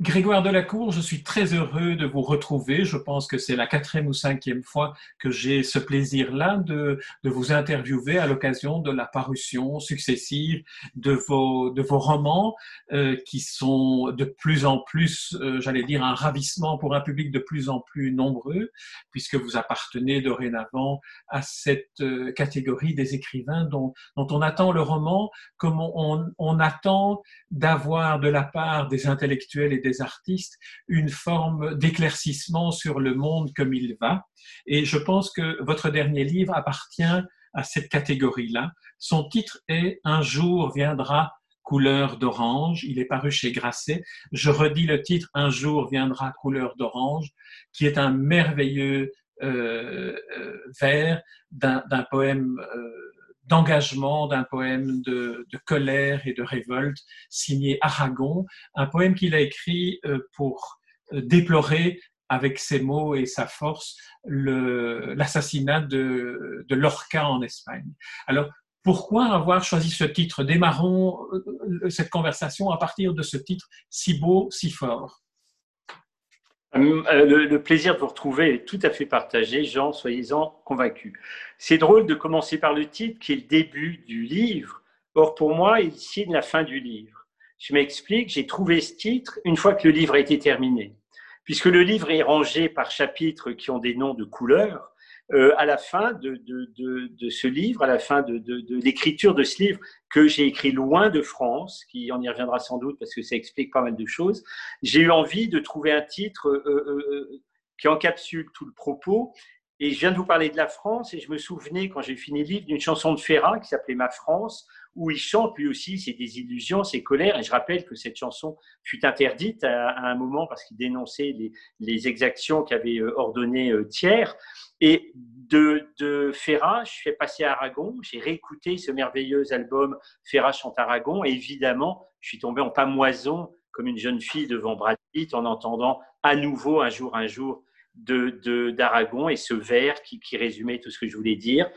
Grégoire Delacour, je suis très heureux de vous retrouver. Je pense que c'est la quatrième ou cinquième fois que j'ai ce plaisir-là de, de, vous interviewer à l'occasion de la parution successive de vos, de vos romans euh, qui sont de plus en plus, euh, j'allais dire, un ravissement pour un public de plus en plus nombreux, puisque vous appartenez dorénavant à cette euh, catégorie des écrivains dont, dont, on attend le roman comme on, on, on attend d'avoir de la part des intellectuels et des artistes une forme d'éclaircissement sur le monde comme il va. Et je pense que votre dernier livre appartient à cette catégorie-là. Son titre est Un jour viendra couleur d'orange. Il est paru chez Grasset. Je redis le titre Un jour viendra couleur d'orange, qui est un merveilleux euh, euh vers d'un poème euh, d'engagement d'un poème de, colère et de révolte signé Aragon, un poème qu'il a écrit euh, pour euh, déplorer avec ses mots et sa force l'assassinat de, de Lorca en Espagne. Alors, pourquoi avoir choisi ce titre? Démarrons euh, cette conversation à partir de ce titre si beau, si fort? Euh, le, plaisir de vous retrouver est tout à fait partagé, Jean, soyez-en convaincus. C'est drôle de commencer par le titre qui est le début du livre. Or, pour moi, il signe la fin du livre. Je m'explique, j'ai trouvé ce titre une fois que le livre a été terminé. Puisque le livre est rangé par chapitres qui ont des noms de couleurs, euh, à la fin de, de, de, de, ce livre, à la fin de, l'écriture de ce livre que j'ai écrit loin de France, qui on y reviendra sans doute parce que ça explique pas mal de choses, j'ai eu envie de trouver un titre euh, euh, qui encapsule tout le propos. Et je viens de vous parler de la France et je me souvenais quand j'ai fini le livre d'une chanson de Ferrat qui s'appelait Ma France, où il chante lui aussi ses désillusions, ses colères. Et je rappelle que cette chanson fut interdite à, un moment parce qu'il dénonçait les, les exactions qu'avait ordonné Thiers. Et de, de Ferrat, je suis passé à Aragon, j'ai réécouté ce merveilleux album Ferrat chante Aragon, et évidemment, je suis tombé en pamoison comme une jeune fille devant Brad en entendant à nouveau un jour, un jour de d'Aragon et ce vers qui, qui, résumait tout ce que je voulais dire,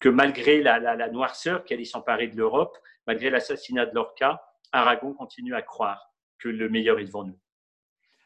que malgré la, la, noirceur qui allait s'emparer de l'Europe, malgré l'assassinat de Lorca, Aragon continue à croire que le meilleur est devant nous.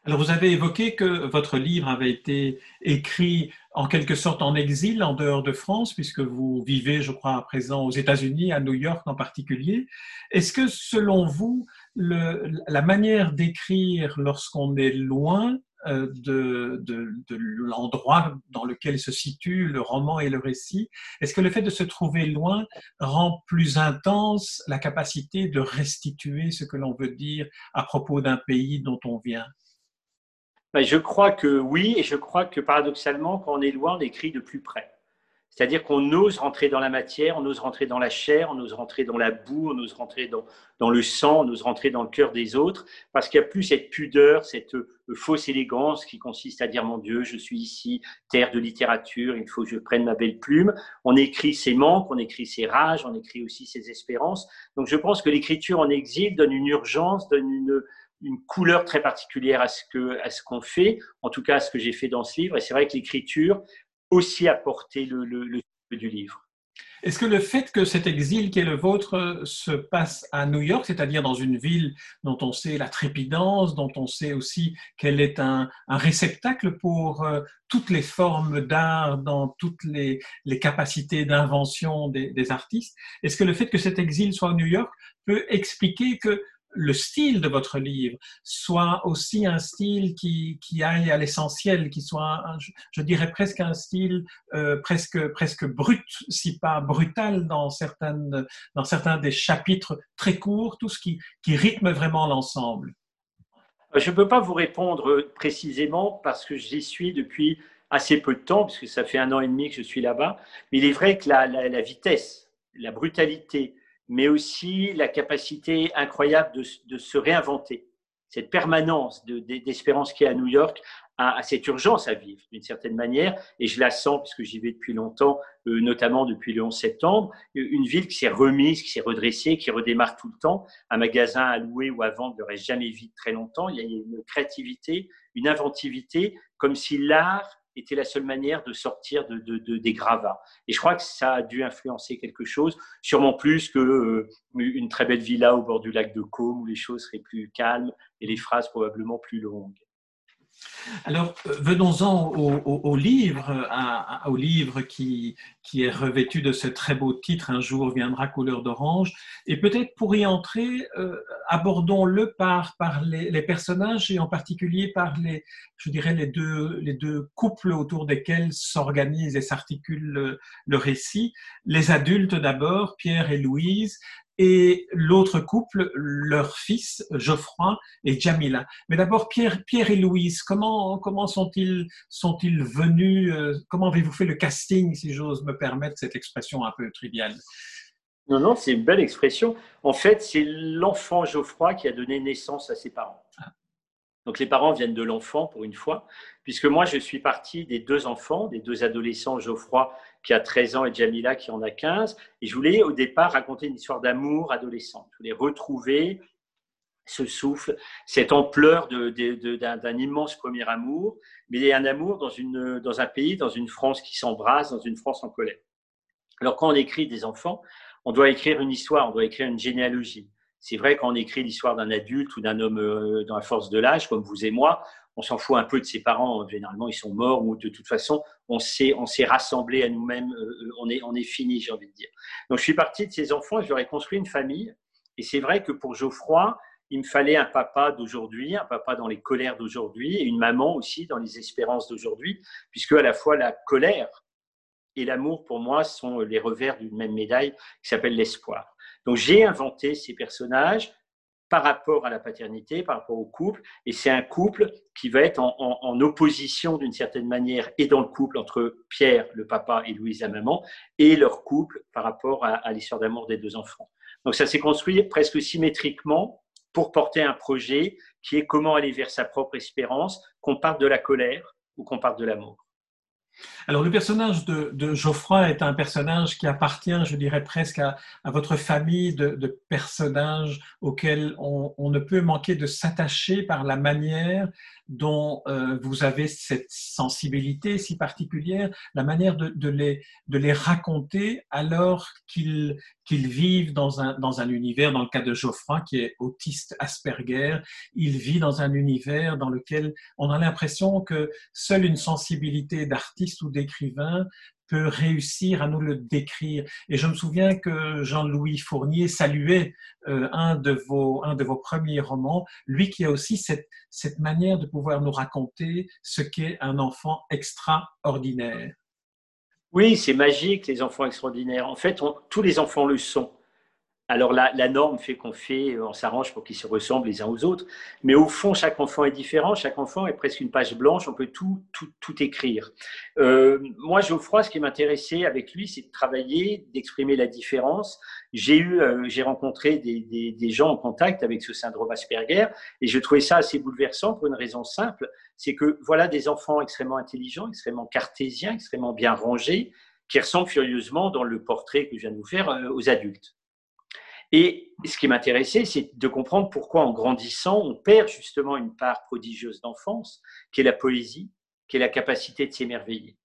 Alors, vous avez évoqué que votre livre avait été écrit en quelque sorte en exil, en dehors de France, puisque vous vivez, je crois, à présent aux États-Unis, à New York en particulier. Est-ce que, selon vous, le, la manière d'écrire lorsqu'on est loin de, de, de l'endroit dans lequel se situe le roman et le récit, est-ce que le fait de se trouver loin rend plus intense la capacité de restituer ce que l'on veut dire à propos d'un pays dont on vient? Ben, je crois que oui, et je crois que paradoxalement, quand on est loin, on écrit de plus près. C'est-à-dire qu'on ose rentrer dans la matière, on ose rentrer dans la chair, on ose rentrer dans la boue, on ose rentrer dans, le sang, on ose rentrer dans le cœur des autres, parce qu'il n'y a plus cette pudeur, cette euh, fausse élégance qui consiste à dire mon Dieu, je suis ici, terre de littérature, il faut que je prenne ma belle plume. On écrit ses manques, on écrit ses rages, on écrit aussi ses espérances. Donc je pense que l'écriture en exil donne une urgence, donne une, une couleur très particulière à ce que à ce qu'on fait, en tout cas à ce que j'ai fait dans ce livre. Et c'est vrai que l'écriture aussi a porté le, le, du livre. Est-ce que le fait que cet exil qui est le vôtre se passe à New York, c'est-à-dire dans une ville dont on sait la trépidance, dont on sait aussi qu'elle est un, réceptacle pour euh, toutes les formes d'art, dans toutes les, capacités d'invention des, artistes, est-ce que le fait que cet exil soit à New York peut expliquer que le style de votre livre soit aussi un style qui, qui aille à l'essentiel, qui soit, je, dirais presque un style euh, presque, presque brut, si pas brutal dans, certaines, dans certains des chapitres très courts, tout ce qui, qui rythme vraiment l'ensemble. Je ne peux pas vous répondre précisément parce que j'y suis depuis assez peu de temps, puisque ça fait un an et demi que je suis là-bas. Mais il est vrai que la, la, la vitesse, la brutalité, mais aussi la capacité incroyable de, se réinventer. Cette permanence d'espérance qui qu'il y a à New York a, cette urgence à vivre d'une certaine manière, et je la sens puisque j'y vais depuis longtemps, euh, notamment depuis le 11 septembre, une ville qui s'est remise, qui s'est redressée, qui redémarre tout le temps. Un magasin à louer ou à vendre reste jamais vide très longtemps. Il y a une créativité, une inventivité, comme si l'art était la seule manière de sortir de, des gravats. Et je crois que ça a dû influencer quelque chose, sûrement plus que euh, une très belle villa au bord du lac de Caume où les choses seraient plus calmes et les phrases probablement plus longues. Alors, venons-en au, livre, au livre qui, est revêtu de ce très beau titre, Un jour viendra couleur d'orange. Et peut-être pour y entrer, euh, abordons-le par, les, personnages et en particulier par les, je dirais, les deux, les deux couples autour desquels s'organise et s'articule le, le récit. Les adultes d'abord, Pierre et Louise, et l'autre couple, leur fils, Geoffroy et Jamila. Mais d'abord, Pierre, Pierre et Louise, comment, comment sont-ils sont -ils venus euh, Comment avez-vous fait le casting, si j'ose me permettre cette expression un peu triviale? Non, non, c'est une belle expression. En fait, c'est l'enfant Geoffroy qui a donné naissance à ses parents. Ah. Donc les parents viennent de l'enfant pour une fois, puisque moi je suis parti des deux enfants, des deux adolescents, Geoffroy qui a 13 ans et Jamila qui en a 15, et je voulais au départ raconter une histoire d'amour adolescent. Je voulais retrouver ce souffle, cette ampleur d'un immense premier amour, mais un amour dans, dans un pays, dans une France qui s'embrasse, dans une France en colère. Alors quand on écrit des enfants, on doit écrire une histoire, on doit écrire une généalogie. C'est vrai quand on écrit l'histoire d'un adulte ou d'un homme euh, dans la force de l'âge, comme vous et moi, on s'en fout un peu de ses parents. Généralement, ils sont morts ou de toute façon, on s'est, on s'est rassemblé à nous-mêmes. Euh, on est, on est fini, j'ai envie de dire. Donc, je suis parti de ces enfants et j'aurais construit une famille. Et c'est vrai que pour Geoffroy, il me fallait un papa d'aujourd'hui, un papa dans les colères d'aujourd'hui et une maman aussi dans les espérances d'aujourd'hui, puisque à la fois la colère et l'amour, pour moi, sont les revers d'une même médaille qui s'appelle l'espoir. Donc j'ai inventé ces personnages par rapport à la paternité, par rapport au couple, et c'est un couple qui va être en, opposition d'une certaine manière et dans le couple entre Pierre, le papa, et Louise, la maman, et leur couple par rapport à, l'histoire d'amour des deux enfants. Donc ça s'est construit presque symétriquement pour porter un projet qui est comment aller vers sa propre espérance, qu'on parte de la colère ou qu'on parte de l'amour. Alors, le personnage de, Geoffroy est un personnage qui appartient, je dirais presque, à, votre famille de, personnages auxquels on, ne peut manquer de s'attacher par la manière dont euh, vous avez cette sensibilité si particulière, la manière de, les, de les raconter alors qu'ils qu'ils vivent dans un, dans un univers, dans le cas de Geoffroy, qui est autiste Asperger, il vit dans un univers dans lequel on a l'impression que seule une sensibilité d'artiste ou d'écrivain peut réussir à nous le décrire. Et je me souviens que Jean-Louis Fournier saluait euh, un, de vos, un de vos premiers romans, lui qui a aussi cette, cette manière de pouvoir nous raconter ce qu'est un enfant extraordinaire. Oui, c'est magique, les enfants extraordinaires. En fait, tous les enfants le sont. Alors la, norme fait qu'on fait, on s'arrange pour qu'ils se ressemblent les uns aux autres, mais au fond chaque enfant est différent, chaque enfant est presque une page blanche, on peut tout tout, tout écrire. Euh, moi Geoffroy, ce qui m'intéressait avec lui, c'est de travailler, d'exprimer la différence. J'ai eu, euh, j'ai rencontré des, gens en contact avec ce syndrome Asperger et je trouvais ça assez bouleversant pour une raison simple, c'est que voilà des enfants extrêmement intelligents, extrêmement cartésiens, extrêmement bien rangés, qui ressemblent furieusement dans le portrait que je viens de vous faire euh, aux adultes. Et ce qui m'intéressait, c'est de comprendre pourquoi en grandissant, on perd justement une part prodigieuse d'enfance, qui est la poésie, qui est la capacité de s'émerveiller.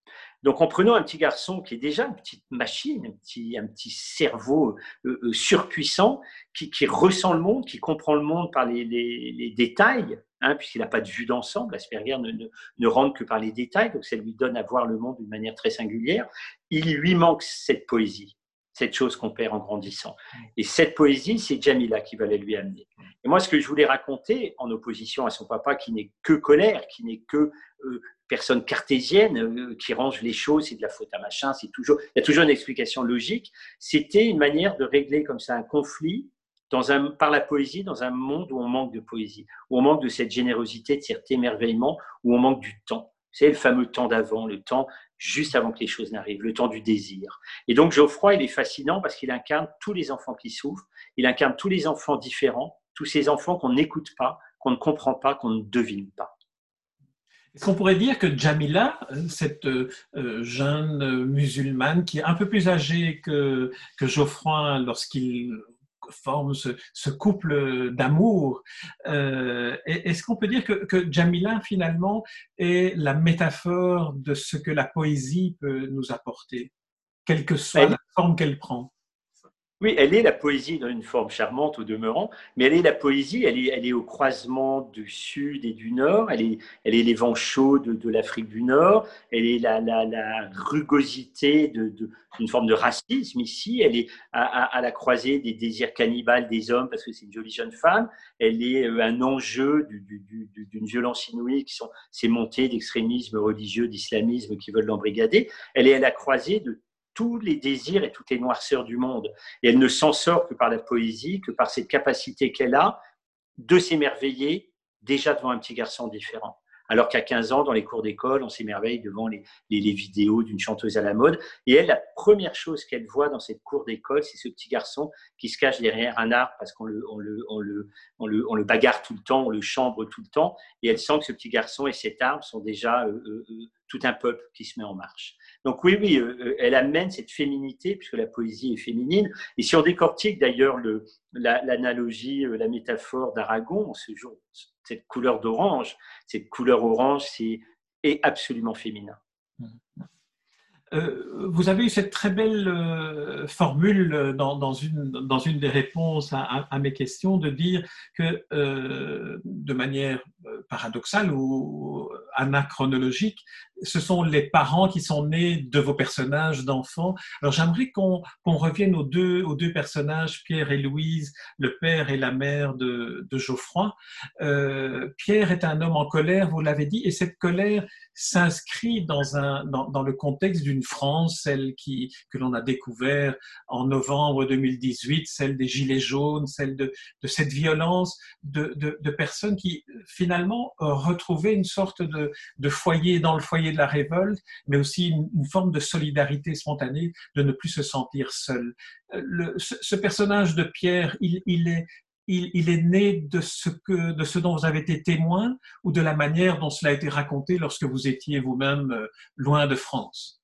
Donc en prenant un petit garçon qui est déjà une petite machine, un petit, un petit cerveau euh, euh, surpuissant, qui, ressent le monde, qui comprend le monde par les, détails, hein, puisqu'il n'a pas de vue d'ensemble, Asperger ne, ne, ne rentre que par les détails, donc ça lui donne à voir le monde d'une manière très singulière, il lui manque cette poésie cette chose qu'on perd en grandissant. Et cette poésie, c'est Jamila qui va la lui amener. Et moi, ce que je voulais raconter, en opposition à son papa qui n'est que colère, qui n'est que euh, personne cartésienne, euh, qui range les choses, c'est de la faute à machin, c'est toujours, il y a toujours une explication logique, c'était une manière de régler comme ça un conflit dans un, par la poésie dans un monde où on manque de poésie, où on manque de cette générosité, de cet émerveillement, où on manque du temps. C'est le fameux temps d'avant, le temps juste avant que les choses n'arrivent, le temps du désir. Et donc Geoffroy, il est fascinant parce qu'il incarne tous les enfants qui souffrent, il incarne tous les enfants différents, tous ces enfants qu'on n'écoute pas, qu'on ne comprend pas, qu'on ne devine pas. Est-ce qu'on pourrait dire que Jamila, cette euh, jeune musulmane qui est un peu plus âgée que, que Geoffroy lorsqu'il forment ce, couple d'amour. Euh, est-ce qu'on peut dire que, que, Jamila, finalement, est la métaphore de ce que la poésie peut nous apporter, quelle que soit la forme qu'elle prend? Oui, elle est la poésie dans une forme charmante au demeurant, mais elle est la poésie, elle est, elle est au croisement du sud et du nord, elle est, elle est les vents chauds de, l'Afrique du Nord, elle est la, la, rugosité d'une de, forme de racisme ici, elle est à, la croisée des désirs cannibales des hommes parce que c'est une jolie jeune femme, elle est euh, un enjeu d'une violence inouïe qui sont ces montées d'extrémisme religieux, d'islamisme qui veulent l'embrigader, elle est à la croisée de tous les désirs et toutes les noirceurs du monde. Et elle ne s'en sort que par la poésie, que par cette capacité qu'elle a de s'émerveiller déjà devant un petit garçon différent. Alors qu'à 15 ans, dans les cours d'école, on s'émerveille devant les, vidéos d'une chanteuse à la mode. Et elle, la première chose qu'elle voit dans cette cour d'école, c'est ce petit garçon qui se cache derrière un arbre parce qu'on le, on le, on le, on le, bagarre tout le temps, on le chambre tout le temps. Et elle sent que ce petit garçon et cet arbre sont déjà euh, euh, euh, tout un peuple qui se met en marche. Donc oui, oui, elle amène cette féminité, puisque la poésie est féminine. Et si on décortique d'ailleurs l'analogie, la, métaphore d'Aragon, ce jour, cette couleur d'orange, cette couleur orange, c'est est absolument féminin. Euh, vous avez eu cette très belle euh, formule dans, une, dans une des réponses à, mes questions de dire que euh, de manière paradoxale ou anachronologique, ce sont les parents qui sont nés de vos personnages d'enfants. Alors j'aimerais qu'on revienne aux deux, personnages, Pierre et Louise, le père et la mère de, Geoffroy. Pierre est un homme en colère, vous l'avez dit, et cette colère s'inscrit dans, le contexte d'une France, celle que l'on a découvert en novembre 2018, celle des Gilets jaunes, celle de, cette violence de, personnes qui finalement retrouvaient une sorte de, foyer dans le foyer de la révolte, mais aussi une, forme de solidarité spontanée, de ne plus se sentir seul. Le, ce, personnage de Pierre, il, est né de ce, que, de ce dont vous avez été témoin ou de la manière dont cela a été raconté lorsque vous étiez vous-même euh, loin de France?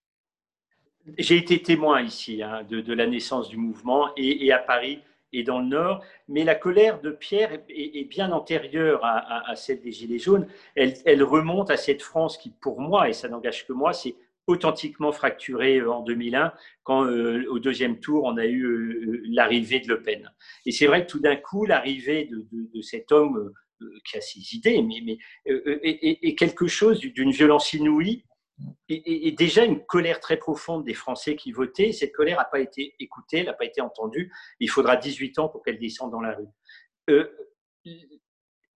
J'ai été témoin ici hein, de, la naissance du mouvement et, à Paris et dans le Nord, mais la colère de Pierre est, bien antérieure à, celle des Gilets jaunes. Elle, remonte à cette France qui, pour moi, et ça n'engage que moi, s'est authentiquement fracturée euh, en 2001, quand euh, au deuxième tour, on a eu euh, l'arrivée de Le Pen. Et c'est vrai que tout d'un coup, l'arrivée de, cet homme qui a ses idées, mais est quelque chose d'une violence inouïe et, déjà une colère très profonde des Français qui votaient. Cette colère n'a pas été écoutée, n'a pas été entendue. Il faudra 18 ans pour qu'elle descende dans la rue. Euh,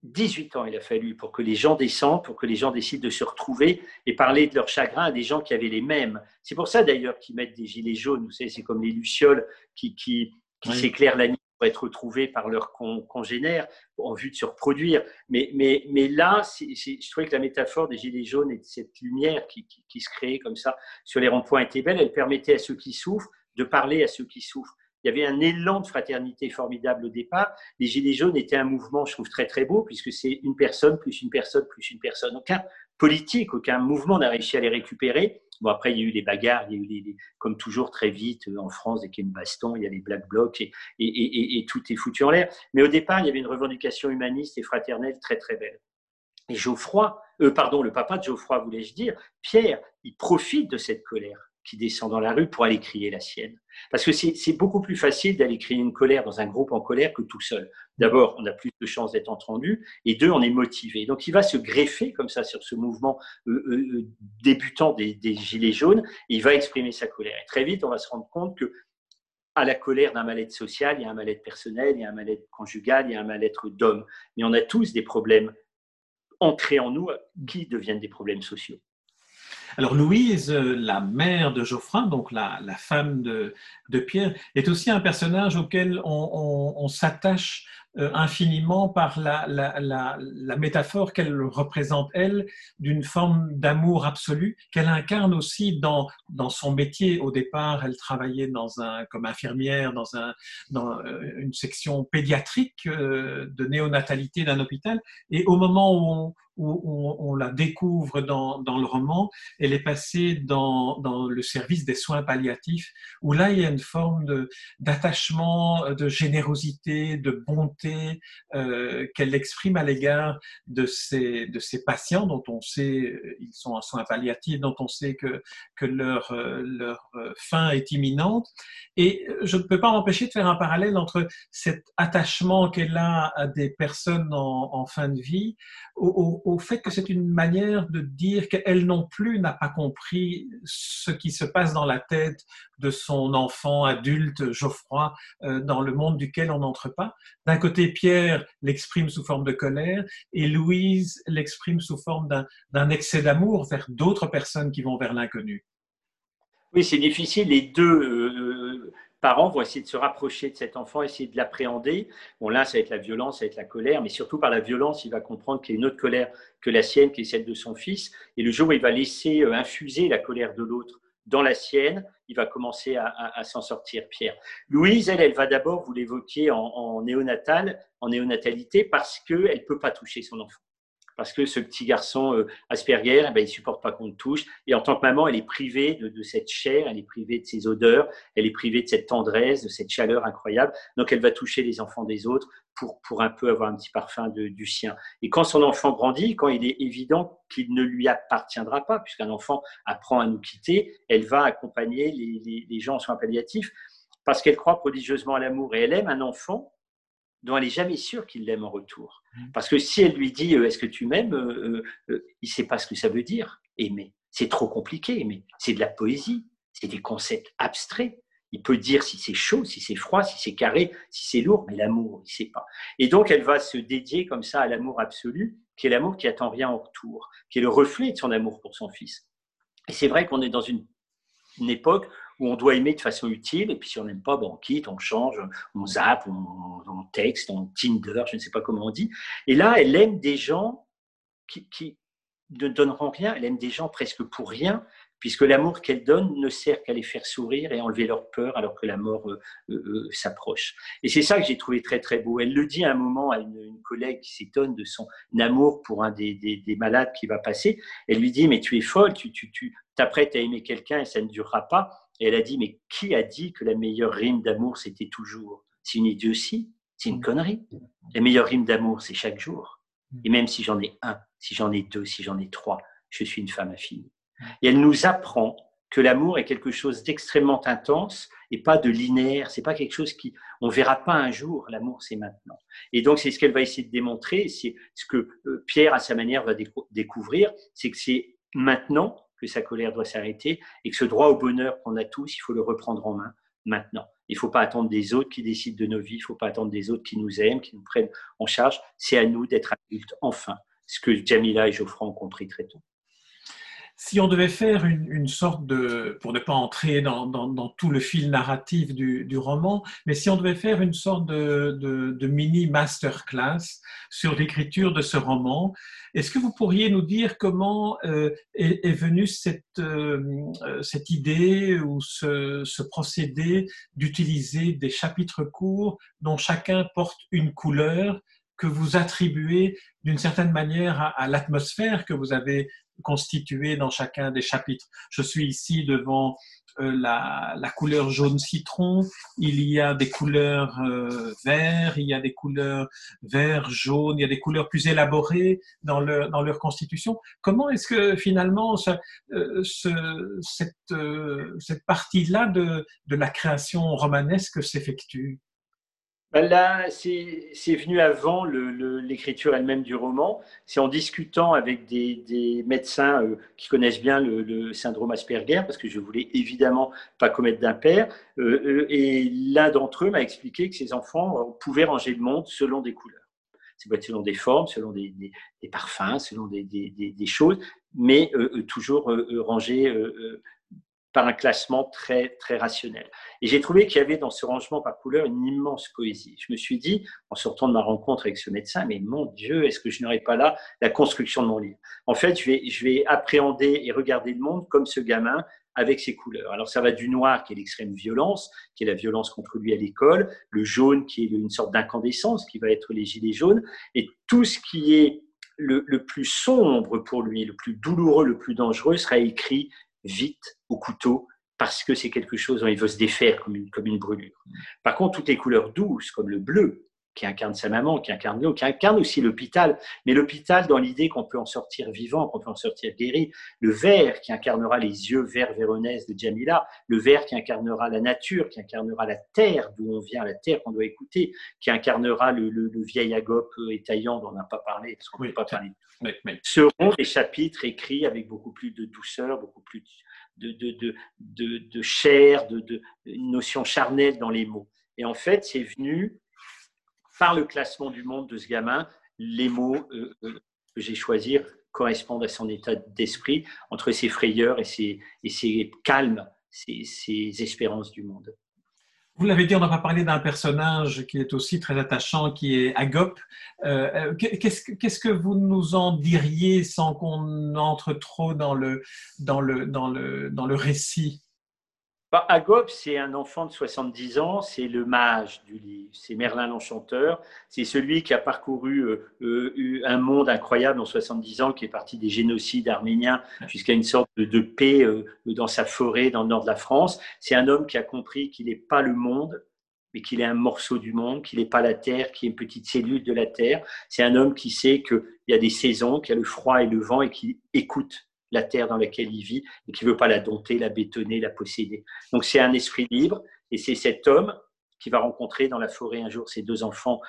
18 ans il a fallu pour que les gens descendent, pour que les gens décident de se retrouver et parler de leur chagrin à des gens qui avaient les mêmes. C'est pour ça d'ailleurs qu'ils mettent des gilets jaunes. Vous savez, c'est comme les lucioles qui, qui, qui s'éclairent la nuit être retrouvés par leurs congénères en vue de se reproduire. Mais, mais, mais là, je trouvais que la métaphore des Gilets jaunes et de cette lumière qui, qui, se créait comme ça sur les ronds-points était belle. Elle permettait à ceux qui souffrent de parler à ceux qui souffrent. Il y avait un élan de fraternité formidable au départ. Les Gilets jaunes étaient un mouvement, je trouve, très très beau, puisque c'est une personne, plus une personne, plus une personne. Aucun politique, aucun mouvement n'a réussi à les récupérer. Bon, après, il y a eu les bagarres, il y a eu les, comme toujours très vite euh, en France, dès qu'il y a une baston, il y a les black blocs et, tout est foutu en l'air. Mais au départ, il y avait une revendication humaniste et fraternelle très très belle. Et Geoffroy, euh, pardon, le papa de Geoffroy, voulais-je dire, Pierre, il profite de cette colère qui descend dans la rue pour aller crier la sienne. Parce que c'est beaucoup plus facile d'aller crier une colère dans un groupe en colère que tout seul. D'abord, on a plus de chances d'être entendu, et deux, on est motivé. Donc, il va se greffer comme ça sur ce mouvement euh, euh, euh, débutant des, des, Gilets jaunes, et il va exprimer sa colère. Et très vite, on va se rendre compte que à la colère d'un mal-être social, il y a un mal-être personnel, il y a un mal-être conjugal, il y a un mal-être d'homme. Mais on a tous des problèmes ancrés en nous qui deviennent des problèmes sociaux. Alors Louise, la mère de Geoffroy, donc la, femme de, Pierre, est aussi un personnage auquel on, s'attache euh, infiniment par la, métaphore qu'elle représente, elle, d'une forme d'amour absolu, qu'elle incarne aussi dans, son métier. Au départ, elle travaillait dans un, comme infirmière dans, un, dans euh, une section pédiatrique euh, de néonatalité d'un hôpital, et au moment où où on, la découvre dans, le roman, elle est passée dans, le service des soins palliatifs, où là, il y a une forme d'attachement, de, générosité, de bonté euh, qu'elle exprime à l'égard de ces, de ces patients dont on sait, ils sont en soins palliatifs, dont on sait que, leur, leur fin est imminente. Et je ne peux pas m'empêcher de faire un parallèle entre cet attachement qu'elle a à des personnes en, fin de vie au, fait que c'est une manière de dire qu'elle non plus n'a pas compris ce qui se passe dans la tête de son enfant adulte Geoffroy euh, dans le monde duquel on n'entre pas. D'un côté, Pierre l'exprime sous forme de colère et Louise l'exprime sous forme d'un excès d'amour vers d'autres personnes qui vont vers l'inconnu. Oui, c'est difficile. Les deux euh, parents vont essayer de se rapprocher de cet enfant, essayer de l'appréhender. Bon, là, ça va être la violence, ça va être la colère, mais surtout par la violence, il va comprendre qu'il y a une autre colère que la sienne, qui est celle de son fils. Et le jour où il va laisser euh, infuser la colère de l'autre dans la sienne, il va commencer à, s'en sortir, Pierre. Louise, elle, elle va d'abord, vous l'évoquiez, en, en néonatal, en néonatalité, parce qu'elle ne peut pas toucher son enfant parce que ce petit garçon euh, Asperger, eh il supporte pas qu'on le touche. Et en tant que maman, elle est privée de, cette chair, elle est privée de ses odeurs, elle est privée de cette tendresse, de cette chaleur incroyable. Donc, elle va toucher les enfants des autres pour, pour un peu avoir un petit parfum du sien. Et quand son enfant grandit, quand il est évident qu'il ne lui appartiendra pas, puisqu'un enfant apprend à nous quitter, elle va accompagner les, les gens en soins palliatifs parce qu'elle croit prodigieusement à l'amour. Et elle aime un enfant dont elle n'est jamais sûre qu'il l'aime en retour. Parce que si elle lui dit euh, Est-ce que tu m'aimes euh, euh, Il ne sait pas ce que ça veut dire, aimer. C'est trop compliqué, mais c'est de la poésie, c'est des concepts abstraits. Il peut dire si c'est chaud, si c'est froid, si c'est carré, si c'est lourd, mais l'amour, il ne sait pas. Et donc, elle va se dédier comme ça à l'amour absolu, qui est l'amour qui attend rien en retour, qui est le reflet de son amour pour son fils. Et c'est vrai qu'on est dans une époque où on doit aimer de façon utile, et puis si on n'aime pas, bon, on quitte, on change, on zappe, on, on, texte, on Tinder, je ne sais pas comment on dit. Et là, elle aime des gens qui, ne donneront rien, elle aime des gens presque pour rien, puisque l'amour qu'elle donne ne sert qu'à les faire sourire et enlever leur peur alors que la mort euh, euh, euh, s'approche. Et c'est ça que j'ai trouvé très très beau. Elle le dit à un moment à une, collègue qui s'étonne de son amour pour un des, des, des, malades qui va passer. Elle lui dit, mais tu es folle, tu t'apprêtes tu, tu, à aimer quelqu'un et ça ne durera pas. Et elle a dit, mais qui a dit que la meilleure rime d'amour, c'était toujours? C'est une idiotie, c'est une connerie. La meilleure rime d'amour, c'est chaque jour. Et même si j'en ai un, si j'en ai deux, si j'en ai trois, je suis une femme infinie. Et elle nous apprend que l'amour est quelque chose d'extrêmement intense et pas de linéaire. C'est pas quelque chose qui, on verra pas un jour. L'amour, c'est maintenant. Et donc, c'est ce qu'elle va essayer de démontrer. C'est ce que euh, Pierre, à sa manière, va découvrir. C'est que c'est maintenant que sa colère doit s'arrêter et que ce droit au bonheur qu'on a tous, il faut le reprendre en main maintenant. Il ne faut pas attendre des autres qui décident de nos vies, il ne faut pas attendre des autres qui nous aiment, qui nous prennent en charge. C'est à nous d'être adultes, enfin, ce que Jamila et Geoffroy ont compris très tôt. Si on devait faire une, sorte de, pour ne pas entrer dans, tout le fil narratif du, roman, mais si on devait faire une sorte de, mini masterclass sur l'écriture de ce roman, est-ce que vous pourriez nous dire comment euh, est, venue cette, euh, cette idée ou ce procédé d'utiliser des chapitres courts dont chacun porte une couleur que vous attribuez d'une certaine manière à, à l'atmosphère que vous avez constitué dans chacun des chapitres. Je suis ici devant euh, la, la, couleur jaune citron, il y a des couleurs euh, il y a des couleurs vert, jaune, il y a des couleurs plus élaborées dans leur, dans leur constitution. Comment est-ce que finalement ce, euh, ce, cette, euh, cette partie-là de, de la création romanesque s'effectue? Là, c'est venu avant l'écriture elle-même du roman. C'est en discutant avec des, des médecins euh, qui connaissent bien le, syndrome Asperger, parce que je voulais évidemment pas commettre d'impair. Euh, euh, et l'un d'entre eux m'a expliqué que ces enfants pouvaient ranger le monde selon des couleurs. C'est peut selon des formes, selon des, parfums, selon des, choses, mais euh, toujours rangés par un classement très, très rationnel. Et j'ai trouvé qu'il y avait dans ce rangement par couleur une immense poésie. Je me suis dit, en sortant de ma rencontre avec ce médecin, mais mon Dieu, est-ce que je n'aurais pas là la construction de mon livre? En fait, je vais, appréhender et regarder le monde comme ce gamin avec ses couleurs. Alors ça va du noir qui est l'extrême violence, qui est la violence contre lui à l'école, le jaune qui est une sorte d'incandescence qui va être les gilets jaunes, et tout ce qui est le, plus sombre pour lui, le plus douloureux, le plus dangereux sera écrit vite au couteau parce que c'est quelque chose dont il veut se défaire comme une, comme une brûlure. Par contre, toutes les couleurs douces, comme le bleu, qui incarne sa maman, qui incarne l'eau, qui incarne aussi l'hôpital, mais l'hôpital dans l'idée qu'on peut en sortir vivant, qu'on peut en sortir guéri, le vert qui incarnera les yeux verts véronèses de Jamila, le vert qui incarnera la nature, qui incarnera la terre d'où on vient, la terre qu'on doit écouter, qui incarnera le, vieil agape étaillant dont on n'a pas parlé, parce qu'on ne peut pas parler. Seront des chapitres écrits avec beaucoup plus de douceur, beaucoup plus de, de, de, de chair, de, de notion charnelle dans les mots. Et en fait, c'est venu par le classement du monde de ce gamin, les mots euh, euh, que j'ai choisis correspondent à son état d'esprit, entre ses frayeurs et ses, calmes, ses, espérances du monde. Vous l'avez dit, on n'a pas parlé d'un personnage qui est aussi très attachant, qui est Agop. Euh, qu'est-ce, que vous nous en diriez sans qu'on entre trop dans le récit? Bah, Agop, c'est un enfant de 70 ans, c'est le mage du livre, c'est Merlin l'Enchanteur, c'est celui qui a parcouru euh, euh, un monde incroyable en 70 ans, qui est parti des génocides arméniens jusqu'à une sorte de, paix euh, dans sa forêt dans le nord de la France. C'est un homme qui a compris qu'il n'est pas le monde, mais qu'il est un morceau du monde, qu'il n'est pas la Terre, qu'il est une petite cellule de la Terre. C'est un homme qui sait qu'il y a des saisons, qu'il y a le froid et le vent et qui écoute la terre dans laquelle il vit et qui ne veut pas la dompter, la bétonner, la posséder. Donc c'est un esprit libre et c'est cet homme qui va rencontrer dans la forêt un jour ces deux enfants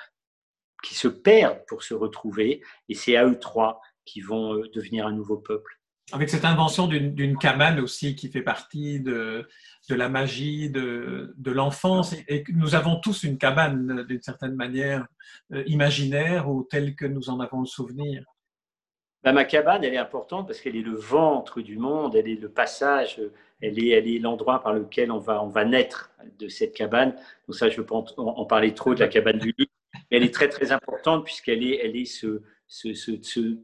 qui se perdent pour se retrouver et c'est à eux trois qui vont euh, devenir un nouveau peuple. Avec cette invention d'une cabane aussi qui fait partie de, de la magie de, de l'enfance. Et, nous avons tous une cabane d'une certaine manière euh, imaginaire ou telle que nous en avons le souvenir. Bah, ma cabane, elle est importante parce qu'elle est le ventre du monde, elle est le passage, elle est, elle est l'endroit par lequel on va, on va naître de cette cabane. Donc ça, je peux en, en parler trop de la cabane du lit. Mais elle est très, très importante puisqu'elle est, elle est ce, ce, ce,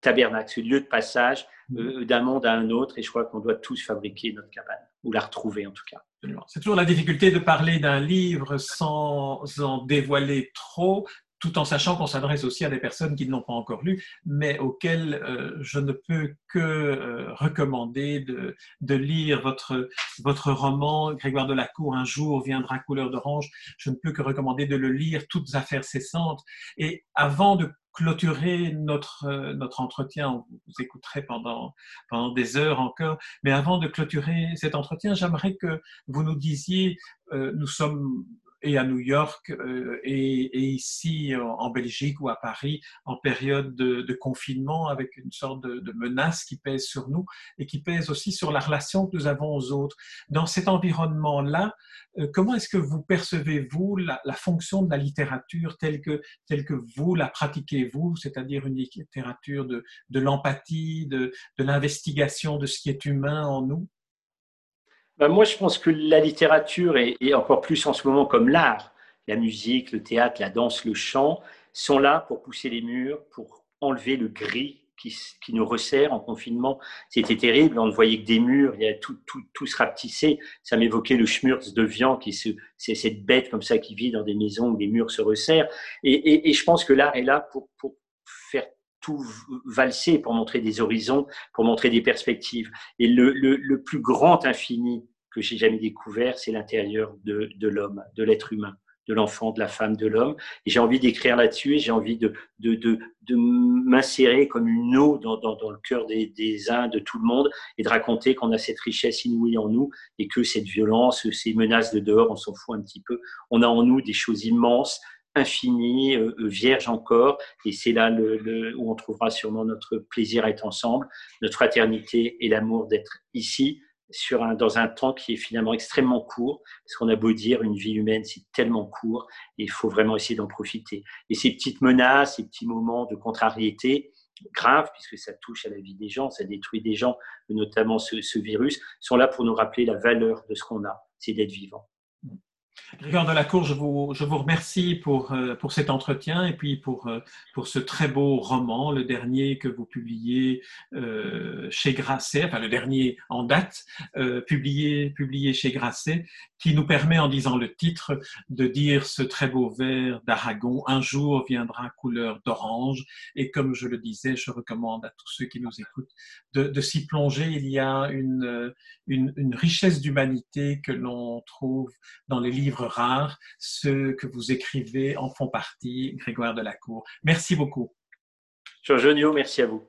tabernacle, ce lieu de passage euh, d'un monde à un autre. Et je crois qu'on doit tous fabriquer notre cabane, ou la retrouver en tout cas. C'est toujours la difficulté de parler d'un livre sans en dévoiler trop, tout en sachant qu'on s'adresse aussi à des personnes qui ne l'ont pas encore lu, mais auxquelles euh, je ne peux que euh, recommander de, de, lire votre, votre roman, Grégoire de la Cour, Un jour viendra couleur d'orange. Je ne peux que recommander de le lire, toutes affaires cessantes. Et avant de clôturer notre, euh, notre entretien, on vous écouterait pendant, pendant des heures encore, mais avant de clôturer cet entretien, j'aimerais que vous nous disiez, nous sommes et à New York euh, et, ici en Belgique ou à Paris en période de, confinement avec une sorte de, menace qui pèse sur nous et qui pèse aussi sur la relation que nous avons aux autres. Dans cet environnement-là, euh, comment est-ce que vous percevez-vous la, fonction de la littérature telle que, telle que vous la pratiquez-vous, c'est-à-dire une littérature de, de l'empathie, de, de l'investigation de ce qui est humain en nous? Ben, moi, je pense que la littérature, et, encore plus en ce moment comme l'art, la musique, le théâtre, la danse, le chant, sont là pour pousser les murs, pour enlever le gris qui, nous resserre en confinement. C'était terrible, on ne voyait que des murs, il y a tout, tout, tout se rapetissait. Ça m'évoquait le schmurz de Vian, qui c'est cette bête comme ça qui vit dans des maisons où les murs se resserrent. Et, et, je pense que l'art est là pour, pour valser pour montrer des horizons, pour montrer des perspectives. Et le, le, plus grand infini que j'ai jamais découvert, c'est l'intérieur de, l'homme, de l'être humain, de l'enfant, de la femme, de l'homme. Et j'ai envie d'écrire là-dessus et j'ai envie de, de, de, de m'insérer comme une eau dans, dans, dans le cœur des, des, uns, de tout le monde, et de raconter qu'on a cette richesse inouïe en nous et que cette violence, ces menaces de dehors, on s'en fout un petit peu. On a en nous des choses immenses, infini, euh, euh, vierge encore, et c'est là le, où on trouvera sûrement notre plaisir à être ensemble, notre fraternité et l'amour d'être ici, sur un, dans un temps qui est finalement extrêmement court, parce qu'on a beau dire une vie humaine c'est tellement court, il faut vraiment essayer d'en profiter. Et ces petites menaces, ces petits moments de contrariété, graves, puisque ça touche à la vie des gens, ça détruit des gens, notamment ce virus, sont là pour nous rappeler la valeur de ce qu'on a, c'est d'être vivant. Grégoire Delacour, je vous, je vous remercie pour, euh, pour cet entretien et puis pour, euh, pour ce très beau roman, le dernier que vous publiez euh, chez Grasset, enfin le dernier en date, publié, publié chez Grasset, qui nous permet, en disant le titre, de dire ce très beau vers d'Aragon, un jour viendra couleur d'orange. Et comme je le disais, je recommande à tous ceux qui nous écoutent de, s'y plonger. Il y a une, une, une richesse d'humanité que l'on trouve dans les livres rares. Ceux que vous écrivez en font partie, Grégoire Delacour. Merci beaucoup. Georges merci à vous.